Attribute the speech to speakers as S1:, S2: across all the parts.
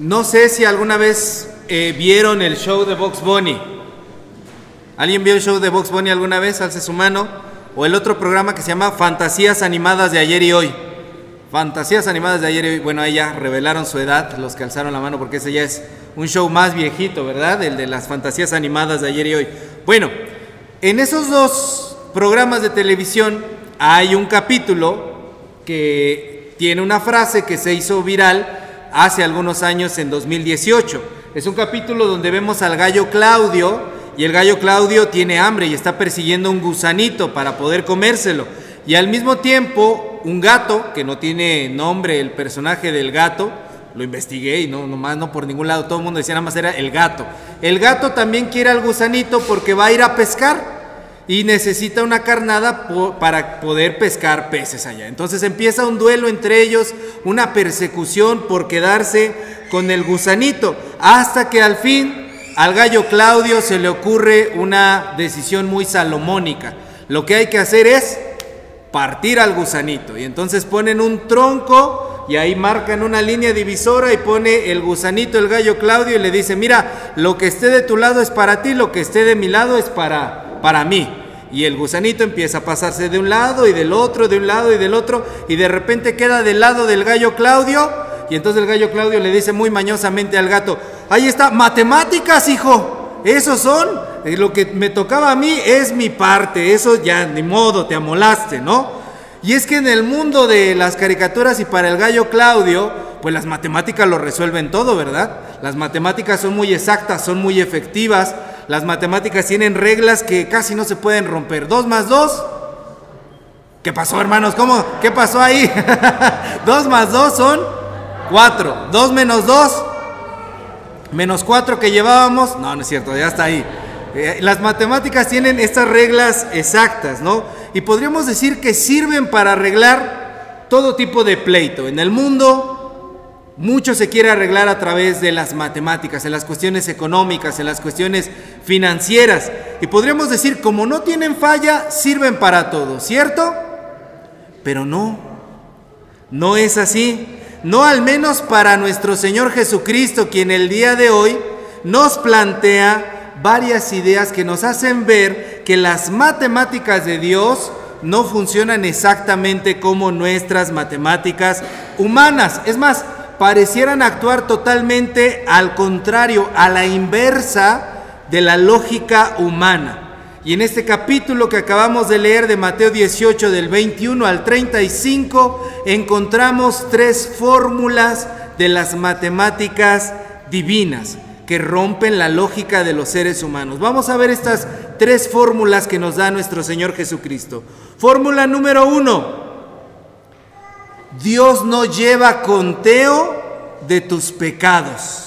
S1: No sé si alguna vez eh, vieron el show de Box Bunny. ¿Alguien vio el show de Box Bunny alguna vez? Alce su mano. O el otro programa que se llama Fantasías Animadas de ayer y hoy. Fantasías Animadas de ayer y hoy. Bueno, ahí ya revelaron su edad, los que alzaron la mano, porque ese ya es un show más viejito, ¿verdad? El de las Fantasías Animadas de ayer y hoy. Bueno, en esos dos programas de televisión hay un capítulo que tiene una frase que se hizo viral hace algunos años en 2018. Es un capítulo donde vemos al gallo Claudio y el gallo Claudio tiene hambre y está persiguiendo un gusanito para poder comérselo. Y al mismo tiempo un gato, que no tiene nombre el personaje del gato, lo investigué y no, nomás no por ningún lado, todo el mundo decía nada más era el gato. El gato también quiere al gusanito porque va a ir a pescar y necesita una carnada para poder pescar peces allá. Entonces empieza un duelo entre ellos, una persecución por quedarse con el gusanito, hasta que al fin al gallo Claudio se le ocurre una decisión muy salomónica. Lo que hay que hacer es partir al gusanito. Y entonces ponen un tronco y ahí marcan una línea divisora y pone el gusanito, el gallo Claudio, y le dice, mira, lo que esté de tu lado es para ti, lo que esté de mi lado es para para mí. Y el gusanito empieza a pasarse de un lado y del otro, de un lado y del otro, y de repente queda del lado del gallo Claudio. Y entonces el gallo Claudio le dice muy mañosamente al gato, ahí está, matemáticas, hijo, esos son, eh, lo que me tocaba a mí es mi parte, eso ya ni modo, te amolaste, ¿no? Y es que en el mundo de las caricaturas y para el gallo Claudio, pues las matemáticas lo resuelven todo, ¿verdad? Las matemáticas son muy exactas, son muy efectivas, las matemáticas tienen reglas que casi no se pueden romper. Dos más dos. ¿Qué pasó, hermanos? ¿Cómo? ¿Qué pasó ahí? dos más dos son cuatro. Dos menos dos. Menos cuatro que llevábamos. No, no es cierto, ya está ahí. Eh, las matemáticas tienen estas reglas exactas, ¿no? Y podríamos decir que sirven para arreglar todo tipo de pleito. En el mundo mucho se quiere arreglar a través de las matemáticas, en las cuestiones económicas, en las cuestiones financieras. Y podríamos decir, como no tienen falla, sirven para todo, ¿cierto? Pero no, no es así. No al menos para nuestro Señor Jesucristo, quien el día de hoy nos plantea varias ideas que nos hacen ver que las matemáticas de Dios no funcionan exactamente como nuestras matemáticas humanas. Es más, parecieran actuar totalmente al contrario, a la inversa de la lógica humana. Y en este capítulo que acabamos de leer de Mateo 18 del 21 al 35 encontramos tres fórmulas de las matemáticas divinas que rompen la lógica de los seres humanos. Vamos a ver estas tres fórmulas que nos da nuestro Señor Jesucristo. Fórmula número uno, Dios no lleva conteo de tus pecados.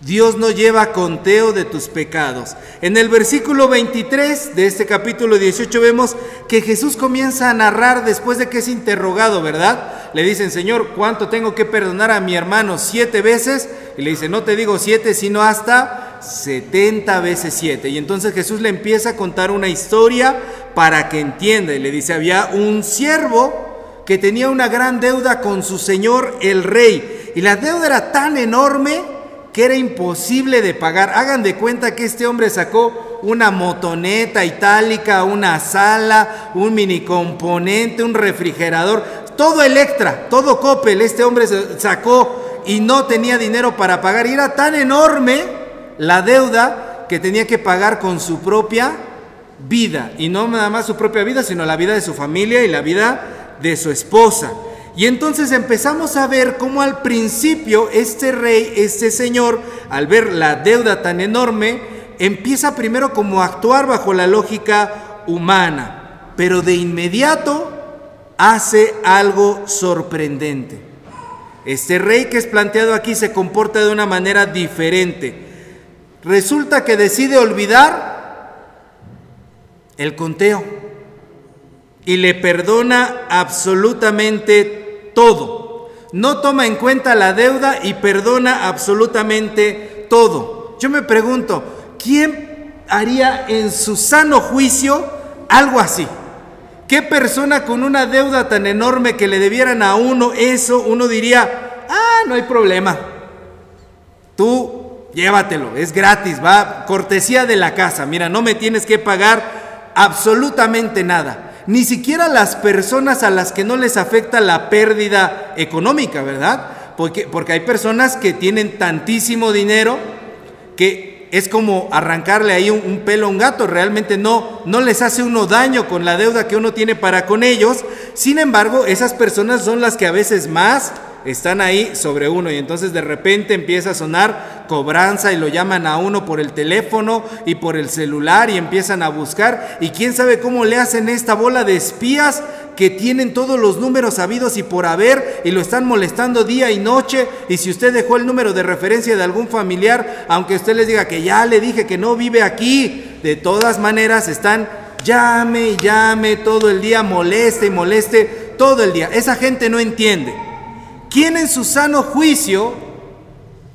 S1: Dios no lleva conteo de tus pecados. En el versículo 23 de este capítulo 18 vemos que Jesús comienza a narrar después de que es interrogado, ¿verdad? Le dicen, Señor, ¿cuánto tengo que perdonar a mi hermano? ¿Siete veces? Y le dice, no te digo siete, sino hasta setenta veces siete. Y entonces Jesús le empieza a contar una historia para que entienda. Y le dice, había un siervo que tenía una gran deuda con su señor el rey. Y la deuda era tan enorme que era imposible de pagar. Hagan de cuenta que este hombre sacó una motoneta itálica, una sala, un mini componente, un refrigerador, todo Electra, todo Coppel. Este hombre sacó y no tenía dinero para pagar. Y era tan enorme la deuda que tenía que pagar con su propia vida. Y no nada más su propia vida, sino la vida de su familia y la vida de su esposa. Y entonces empezamos a ver cómo al principio este rey, este señor, al ver la deuda tan enorme, empieza primero como a actuar bajo la lógica humana, pero de inmediato hace algo sorprendente. Este rey que es planteado aquí se comporta de una manera diferente. Resulta que decide olvidar el conteo y le perdona absolutamente todo. No toma en cuenta la deuda y perdona absolutamente todo. Yo me pregunto, ¿quién haría en su sano juicio algo así? ¿Qué persona con una deuda tan enorme que le debieran a uno eso, uno diría, ah, no hay problema, Tú llévatelo, es gratis, va cortesía de la casa. Mira, no me tienes que pagar absolutamente nada. Ni siquiera las personas a las que no les afecta la pérdida económica, ¿verdad? Porque, porque hay personas que tienen tantísimo dinero que es como arrancarle ahí un, pelo a un gato, realmente no, no les hace uno daño con la deuda que uno tiene para con ellos. Sin embargo, esas personas son las que a veces más están ahí sobre uno y entonces de repente empieza a sonar cobranza y lo llaman a uno por el teléfono y por el celular y empiezan a buscar y quién sabe cómo le hacen esta bola de espías que tienen todos los números habidos y por haber y lo están molestando día y noche y si usted dejó el número de referencia de algún familiar, aunque usted les diga que ya le dije que no vive aquí, de todas maneras están llame y llame todo el día, moleste y moleste todo el día. Esa gente no entiende. ¿Quién en su sano juicio,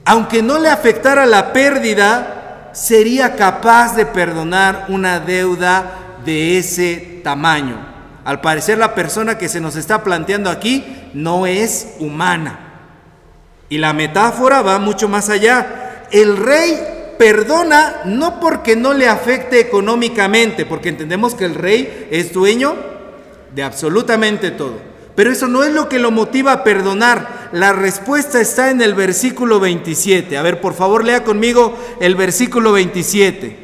S1: aunque no le afectara la pérdida, sería capaz de perdonar una deuda de ese tamaño? Al parecer la persona que se nos está planteando aquí no es humana. Y la metáfora va mucho más allá. El rey perdona no porque no le afecte económicamente, porque entendemos que el rey es dueño de absolutamente todo. Pero eso no es lo que lo motiva a perdonar. La respuesta está en el versículo 27. A ver, por favor, lea conmigo el versículo 27.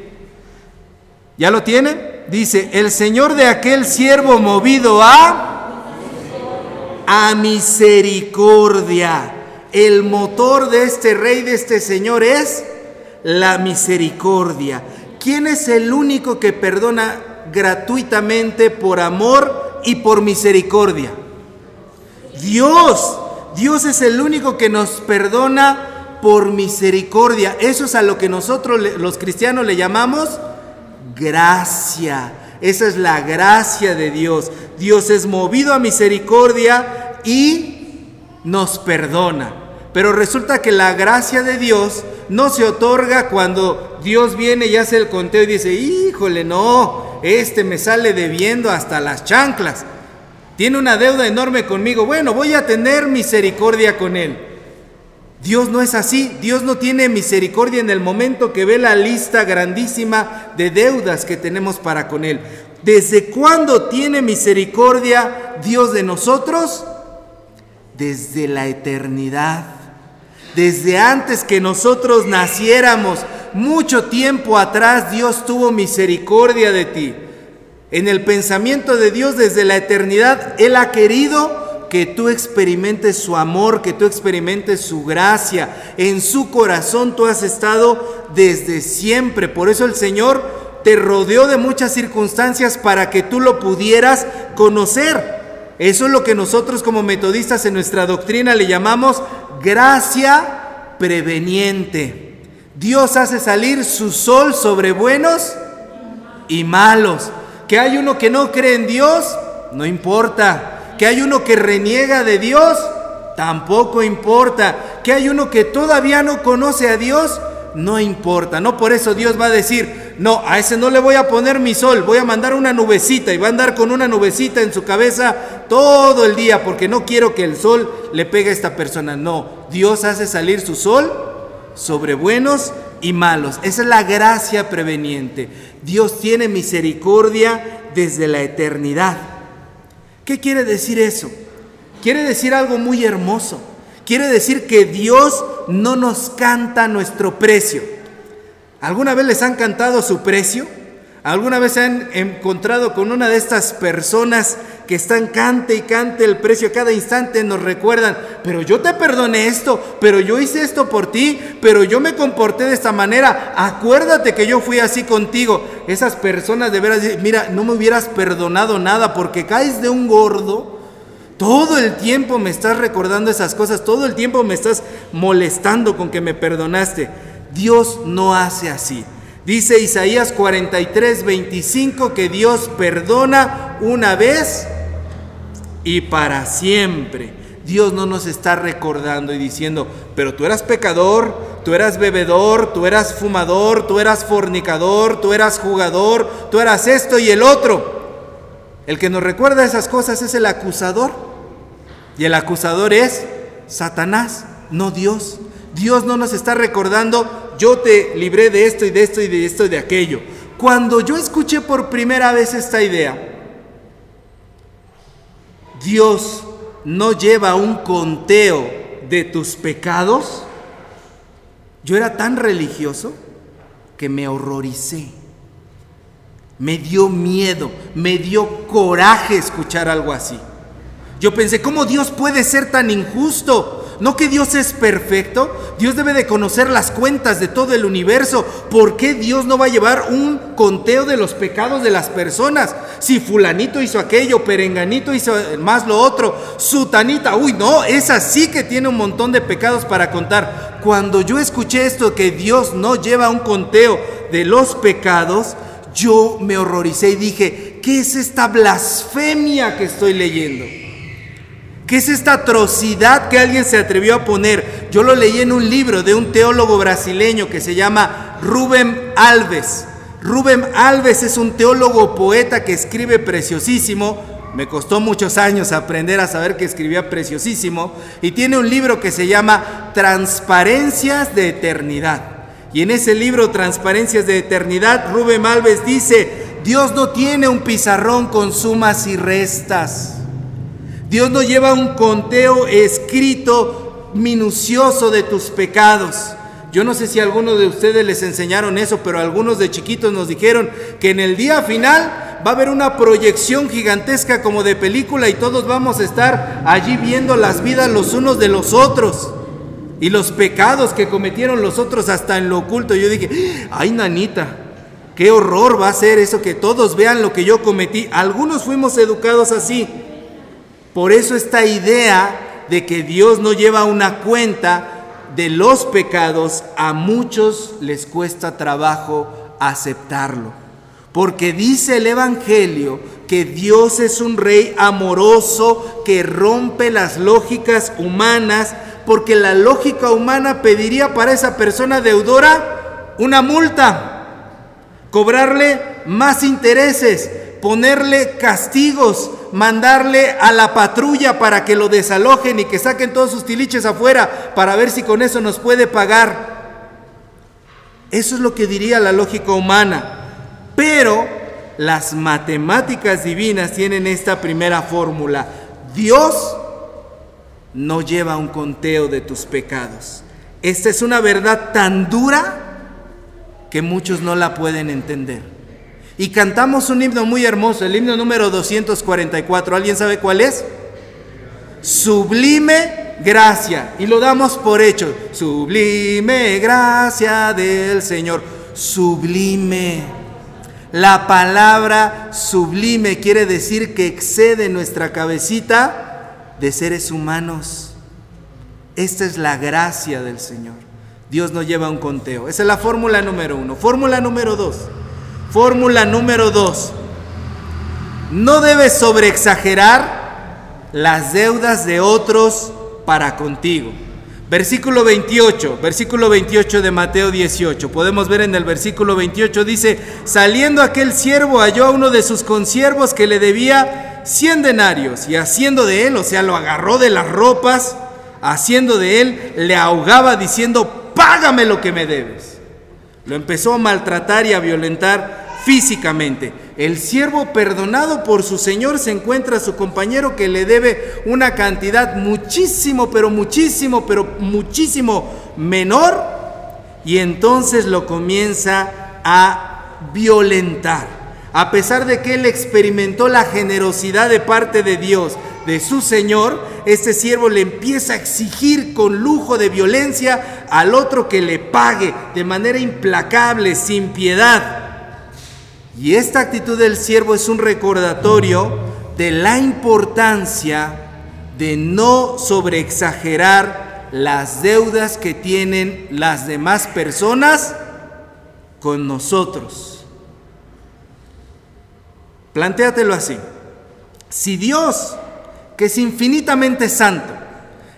S1: ¿Ya lo tiene? Dice, el Señor de aquel siervo movido a a misericordia. El motor de este rey, de este Señor es la misericordia. ¿Quién es el único que perdona gratuitamente por amor y por misericordia? Dios, Dios es el único que nos perdona por misericordia. Eso es a lo que nosotros los cristianos le llamamos gracia. Esa es la gracia de Dios. Dios es movido a misericordia y nos perdona. Pero resulta que la gracia de Dios no se otorga cuando Dios viene y hace el conteo y dice, híjole, no, este me sale debiendo hasta las chanclas tiene una deuda enorme conmigo, bueno, voy a tener misericordia con él. Dios no es así, Dios no tiene misericordia en el momento que ve la lista grandísima de deudas que tenemos para con Él. ¿Desde cuándo tiene misericordia Dios de nosotros? Desde la eternidad, desde antes que nosotros naciéramos, mucho tiempo atrás Dios tuvo misericordia de ti. En el pensamiento de Dios desde la eternidad, Él ha querido que tú experimentes su amor, que tú experimentes su gracia. En su corazón tú has estado desde siempre. Por eso el Señor te rodeó de muchas circunstancias para que tú lo pudieras conocer. Eso es lo que nosotros como metodistas en nuestra doctrina le llamamos gracia preveniente. Dios hace salir su sol sobre buenos y malos. Que hay uno que no cree en Dios, no importa. Que hay uno que reniega de Dios, tampoco importa. Que hay uno que todavía no conoce a Dios, no importa. No por eso Dios va a decir, no, a ese no le voy a poner mi sol, voy a mandar una nubecita y va a andar con una nubecita en su cabeza todo el día porque no quiero que el sol le pegue a esta persona. No, Dios hace salir su sol sobre buenos y malos. Esa es la gracia preveniente. Dios tiene misericordia desde la eternidad. ¿Qué quiere decir eso? Quiere decir algo muy hermoso. Quiere decir que Dios no nos canta nuestro precio. ¿Alguna vez les han cantado su precio? ¿Alguna vez se han encontrado con una de estas personas que están cante y cante el precio cada instante? Nos recuerdan, pero yo te perdoné esto, pero yo hice esto por ti, pero yo me comporté de esta manera. Acuérdate que yo fui así contigo. Esas personas de veras, mira, no me hubieras perdonado nada porque caes de un gordo. Todo el tiempo me estás recordando esas cosas, todo el tiempo me estás molestando con que me perdonaste. Dios no hace así. Dice Isaías 43, 25 que Dios perdona una vez y para siempre. Dios no nos está recordando y diciendo, pero tú eras pecador, tú eras bebedor, tú eras fumador, tú eras fornicador, tú eras jugador, tú eras esto y el otro. El que nos recuerda esas cosas es el acusador. Y el acusador es Satanás, no Dios. Dios no nos está recordando, yo te libré de esto y de esto y de esto y de aquello. Cuando yo escuché por primera vez esta idea, Dios no lleva un conteo de tus pecados, yo era tan religioso que me horroricé. Me dio miedo, me dio coraje escuchar algo así. Yo pensé, ¿cómo Dios puede ser tan injusto? ¿No que Dios es perfecto? Dios debe de conocer las cuentas de todo el universo. ¿Por qué Dios no va a llevar un conteo de los pecados de las personas? Si fulanito hizo aquello, perenganito hizo más lo otro, sutanita, uy, no, es así que tiene un montón de pecados para contar. Cuando yo escuché esto que Dios no lleva un conteo de los pecados, yo me horroricé y dije, ¿qué es esta blasfemia que estoy leyendo? ¿Qué es esta atrocidad que alguien se atrevió a poner? Yo lo leí en un libro de un teólogo brasileño que se llama Rubén Alves. Rubén Alves es un teólogo poeta que escribe preciosísimo. Me costó muchos años aprender a saber que escribía preciosísimo. Y tiene un libro que se llama Transparencias de Eternidad. Y en ese libro, Transparencias de Eternidad, Rubén Alves dice, Dios no tiene un pizarrón con sumas y restas. Dios no lleva un conteo escrito minucioso de tus pecados. Yo no sé si algunos de ustedes les enseñaron eso, pero algunos de chiquitos nos dijeron que en el día final va a haber una proyección gigantesca como de película y todos vamos a estar allí viendo las vidas los unos de los otros y los pecados que cometieron los otros hasta en lo oculto. Yo dije, ay nanita, qué horror va a ser eso que todos vean lo que yo cometí. Algunos fuimos educados así. Por eso esta idea de que Dios no lleva una cuenta de los pecados, a muchos les cuesta trabajo aceptarlo. Porque dice el Evangelio que Dios es un rey amoroso que rompe las lógicas humanas, porque la lógica humana pediría para esa persona deudora una multa, cobrarle más intereses, ponerle castigos, mandarle a la patrulla para que lo desalojen y que saquen todos sus tiliches afuera para ver si con eso nos puede pagar. Eso es lo que diría la lógica humana. Pero las matemáticas divinas tienen esta primera fórmula. Dios no lleva un conteo de tus pecados. Esta es una verdad tan dura que muchos no la pueden entender. Y cantamos un himno muy hermoso, el himno número 244. ¿Alguien sabe cuál es? Sublime gracia. Y lo damos por hecho. Sublime gracia del Señor. Sublime. La palabra sublime quiere decir que excede nuestra cabecita de seres humanos. Esta es la gracia del Señor. Dios nos lleva un conteo. Esa es la fórmula número uno. Fórmula número dos. Fórmula número dos. No debes sobreexagerar las deudas de otros para contigo. Versículo 28, versículo 28 de Mateo 18. Podemos ver en el versículo 28, dice, saliendo aquel siervo halló a uno de sus consiervos que le debía 100 denarios y haciendo de él, o sea, lo agarró de las ropas, haciendo de él, le ahogaba diciendo, págame lo que me debes. Lo empezó a maltratar y a violentar físicamente. El siervo perdonado por su señor se encuentra a su compañero que le debe una cantidad muchísimo, pero muchísimo, pero muchísimo menor y entonces lo comienza a violentar. A pesar de que él experimentó la generosidad de parte de Dios, de su Señor, este siervo le empieza a exigir con lujo de violencia al otro que le pague de manera implacable, sin piedad. Y esta actitud del siervo es un recordatorio de la importancia de no sobreexagerar las deudas que tienen las demás personas con nosotros. Plantéatelo así. Si Dios, que es infinitamente santo,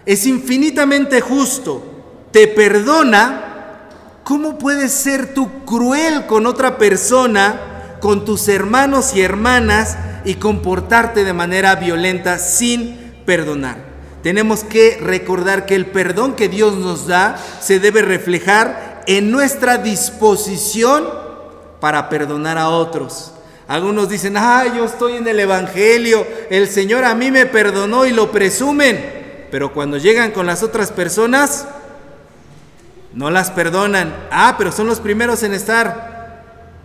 S1: es infinitamente justo, te perdona, ¿cómo puedes ser tú cruel con otra persona con tus hermanos y hermanas y comportarte de manera violenta sin perdonar. tenemos que recordar que el perdón que Dios nos da se debe reflejar en nuestra disposición para perdonar a otros. Algunos dicen, ah, yo estoy en el Evangelio, el Señor a mí me perdonó y lo presumen. Pero cuando llegan con las otras personas, no las perdonan. Ah, pero son los primeros en estar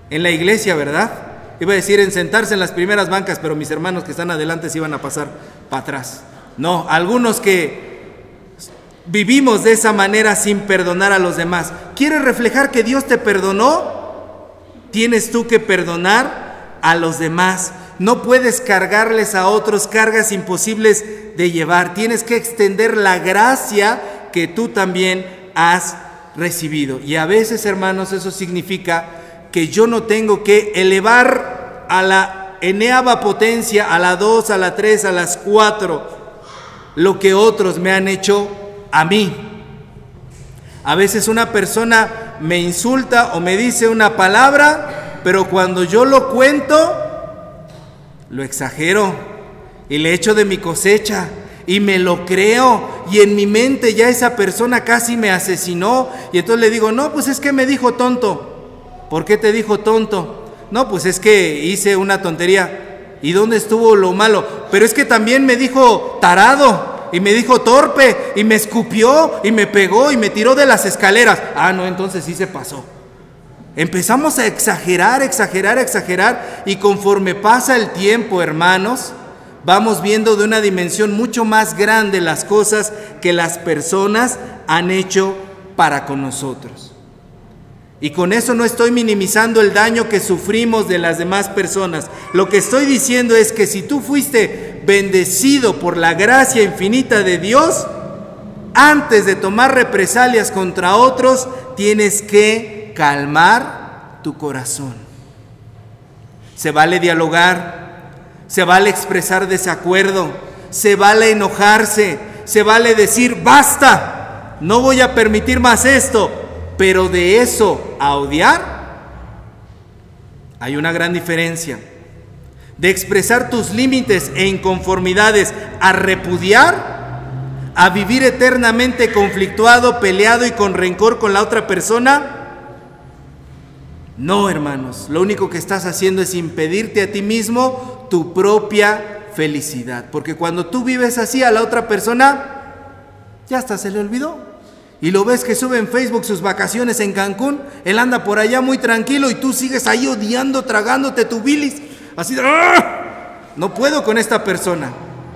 S1: en la iglesia, ¿verdad? Iba a decir en sentarse en las primeras bancas, pero mis hermanos que están adelante se iban a pasar para atrás. No, algunos que vivimos de esa manera sin perdonar a los demás. ¿Quieres reflejar que Dios te perdonó? Tienes tú que perdonar a los demás. No puedes cargarles a otros cargas imposibles de llevar. Tienes que extender la gracia que tú también has recibido. Y a veces, hermanos, eso significa que yo no tengo que elevar a la eneaba potencia, a la 2, a la 3, a las 4, lo que otros me han hecho a mí. A veces una persona me insulta o me dice una palabra, pero cuando yo lo cuento, lo exagero y le echo de mi cosecha y me lo creo y en mi mente ya esa persona casi me asesinó y entonces le digo, no, pues es que me dijo tonto. ¿Por qué te dijo tonto? No, pues es que hice una tontería. ¿Y dónde estuvo lo malo? Pero es que también me dijo tarado y me dijo torpe y me escupió y me pegó y me tiró de las escaleras. Ah, no, entonces sí se pasó. Empezamos a exagerar, exagerar, exagerar y conforme pasa el tiempo, hermanos, vamos viendo de una dimensión mucho más grande las cosas que las personas han hecho para con nosotros. Y con eso no estoy minimizando el daño que sufrimos de las demás personas. Lo que estoy diciendo es que si tú fuiste bendecido por la gracia infinita de Dios, antes de tomar represalias contra otros, tienes que calmar tu corazón. Se vale dialogar, se vale expresar desacuerdo, se vale enojarse, se vale decir, basta, no voy a permitir más esto, pero de eso a odiar, hay una gran diferencia. De expresar tus límites e inconformidades a repudiar, a vivir eternamente conflictuado, peleado y con rencor con la otra persona, no, hermanos, lo único que estás haciendo es impedirte a ti mismo tu propia felicidad. Porque cuando tú vives así a la otra persona, ya hasta se le olvidó. Y lo ves que sube en Facebook sus vacaciones en Cancún, él anda por allá muy tranquilo y tú sigues ahí odiando, tragándote tu bilis. Así de, ¡Ah! no puedo con esta persona.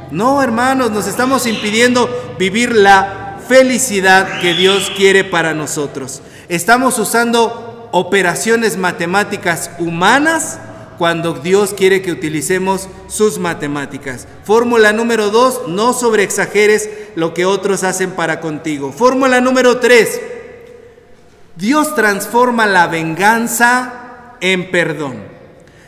S1: No, hermanos, nos estamos impidiendo vivir la felicidad que Dios quiere para nosotros. Estamos usando operaciones matemáticas humanas cuando Dios quiere que utilicemos sus matemáticas. Fórmula número dos, no sobreexageres lo que otros hacen para contigo. Fórmula número tres, Dios transforma la venganza en perdón.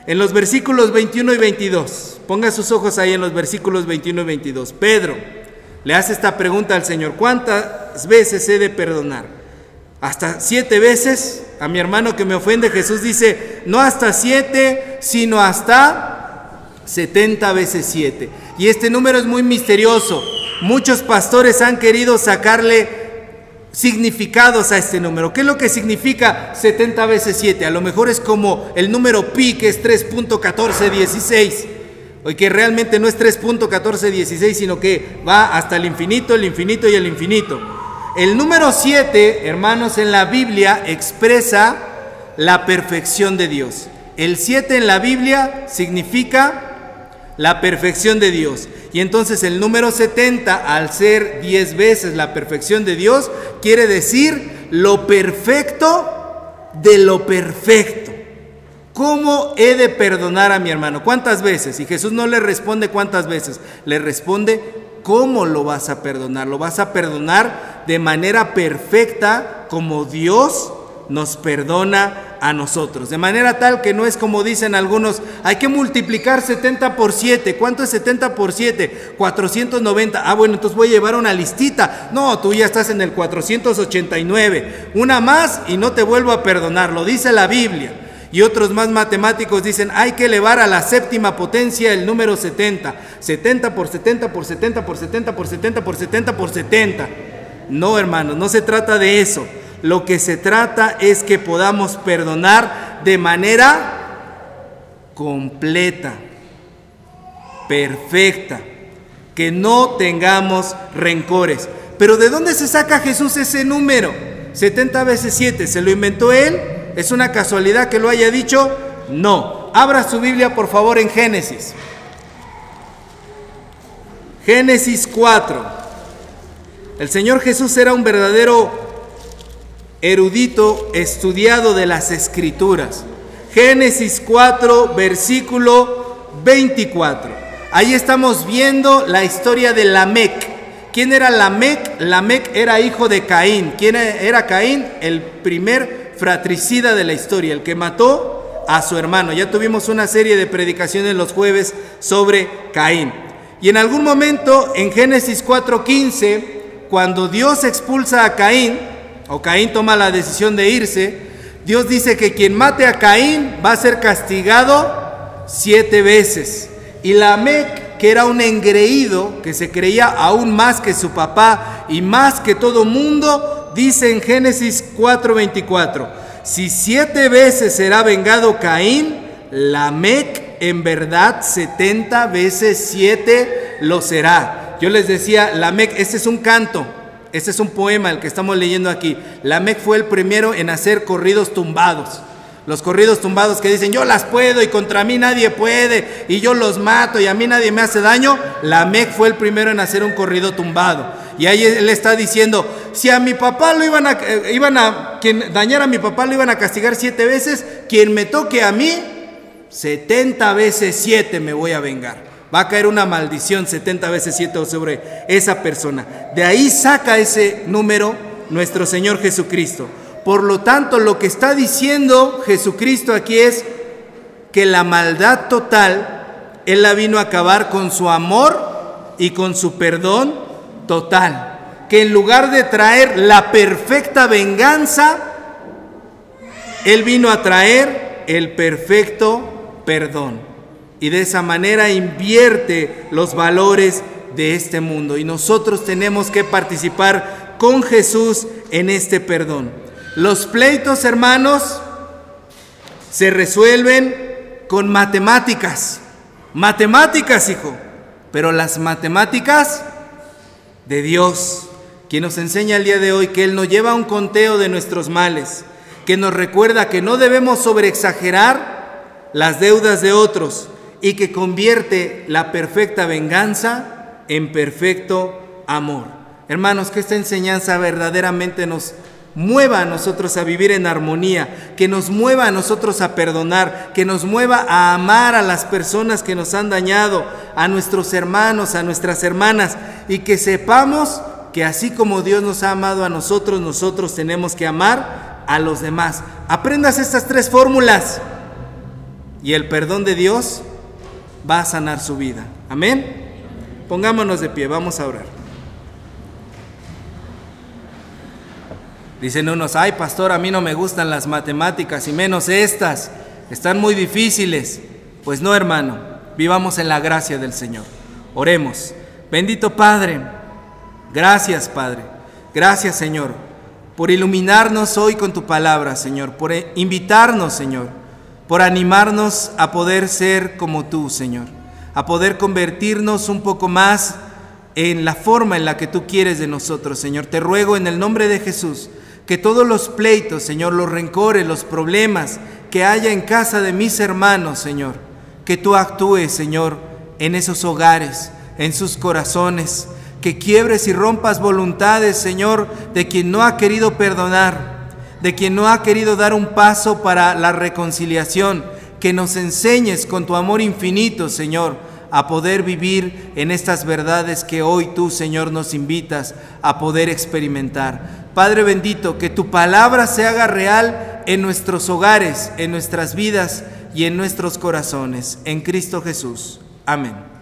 S1: En los versículos 21 y 22, ponga sus ojos ahí en los versículos 21 y 22. Pedro le hace esta pregunta al Señor, ¿cuántas veces he de perdonar? hasta siete veces. A mi hermano que me ofende, Jesús dice, no hasta siete, sino hasta setenta veces siete. Y este número es muy misterioso. Muchos pastores han querido sacarle significados a este número. ¿Qué es lo que significa 70 veces 7? A lo mejor es como el número pi, que es 3.1416. O que realmente no es 3.1416, sino que va hasta el infinito, el infinito y el infinito. El número 7, hermanos, en la Biblia expresa la perfección de Dios. El 7 en la Biblia significa la perfección de Dios. Y entonces el número 70, al ser 10 veces la perfección de Dios, quiere decir lo perfecto de lo perfecto. ¿Cómo he de perdonar a mi hermano? ¿Cuántas veces? Y Jesús no le responde cuántas veces, le responde ¿Cómo lo vas a perdonar? Lo vas a perdonar de manera perfecta como Dios nos perdona a nosotros. De manera tal que no es como dicen algunos, hay que multiplicar 70 por 7. ¿Cuánto es 70 por 7? 490. Ah, bueno, entonces voy a llevar una listita. No, tú ya estás en el 489. Una más y no te vuelvo a perdonar. Lo dice la Biblia. Y otros más matemáticos dicen, hay que elevar a la séptima potencia el número 70. 70 por 70 por 70 por 70 por 70 por 70 por 70. No, hermanos, no se trata de eso. Lo que se trata es que podamos perdonar de manera completa, perfecta, que no tengamos rencores. Pero ¿de dónde se saca Jesús ese número? 70 veces 7, ¿se lo inventó él? ¿Es una casualidad que lo haya dicho? No. Abra su Biblia por favor en Génesis. Génesis 4. El Señor Jesús era un verdadero erudito estudiado de las escrituras. Génesis 4, versículo 24. Ahí estamos viendo la historia de Lamec. ¿Quién era Lamec? Lamec era hijo de Caín. ¿Quién era Caín? El primer fratricida de la historia, el que mató a su hermano. Ya tuvimos una serie de predicaciones los jueves sobre Caín. Y en algún momento en Génesis 4:15, cuando Dios expulsa a Caín, o Caín toma la decisión de irse, Dios dice que quien mate a Caín va a ser castigado siete veces. Y Lamec, que era un engreído, que se creía aún más que su papá y más que todo mundo, dice en Génesis 4:24, si siete veces será vengado Caín, Lamec en verdad 70 veces siete lo será. Yo les decía, Lamec, este es un canto, este es un poema el que estamos leyendo aquí. Lamec fue el primero en hacer corridos tumbados. Los corridos tumbados que dicen, yo las puedo y contra mí nadie puede, y yo los mato y a mí nadie me hace daño. Lamec fue el primero en hacer un corrido tumbado. Y ahí él está diciendo, si a mi papá lo iban a, eh, iban a, quien dañara a mi papá lo iban a castigar siete veces, quien me toque a mí, setenta veces siete me voy a vengar. Va a caer una maldición setenta veces siete sobre esa persona. De ahí saca ese número nuestro Señor Jesucristo. Por lo tanto, lo que está diciendo Jesucristo aquí es que la maldad total, Él la vino a acabar con su amor y con su perdón total que en lugar de traer la perfecta venganza, Él vino a traer el perfecto perdón. Y de esa manera invierte los valores de este mundo. Y nosotros tenemos que participar con Jesús en este perdón. Los pleitos, hermanos, se resuelven con matemáticas. Matemáticas, hijo. Pero las matemáticas de Dios quien nos enseña el día de hoy que Él nos lleva un conteo de nuestros males, que nos recuerda que no debemos sobreexagerar las deudas de otros y que convierte la perfecta venganza en perfecto amor. Hermanos, que esta enseñanza verdaderamente nos mueva a nosotros a vivir en armonía, que nos mueva a nosotros a perdonar, que nos mueva a amar a las personas que nos han dañado, a nuestros hermanos, a nuestras hermanas, y que sepamos que así como Dios nos ha amado a nosotros, nosotros tenemos que amar a los demás. Aprendas estas tres fórmulas y el perdón de Dios va a sanar su vida. Amén. Pongámonos de pie, vamos a orar. Dicen unos, ay pastor, a mí no me gustan las matemáticas y menos estas, están muy difíciles. Pues no, hermano, vivamos en la gracia del Señor. Oremos. Bendito Padre. Gracias, Padre. Gracias, Señor, por iluminarnos hoy con tu palabra, Señor, por invitarnos, Señor, por animarnos a poder ser como tú, Señor, a poder convertirnos un poco más en la forma en la que tú quieres de nosotros, Señor. Te ruego en el nombre de Jesús que todos los pleitos, Señor, los rencores, los problemas que haya en casa de mis hermanos, Señor, que tú actúes, Señor, en esos hogares, en sus corazones, que quiebres y rompas voluntades, Señor, de quien no ha querido perdonar, de quien no ha querido dar un paso para la reconciliación, que nos enseñes con tu amor infinito, Señor, a poder vivir en estas verdades que hoy tú, Señor, nos invitas a poder experimentar. Padre bendito, que tu palabra se haga real en nuestros hogares, en nuestras vidas y en nuestros corazones. En Cristo Jesús. Amén.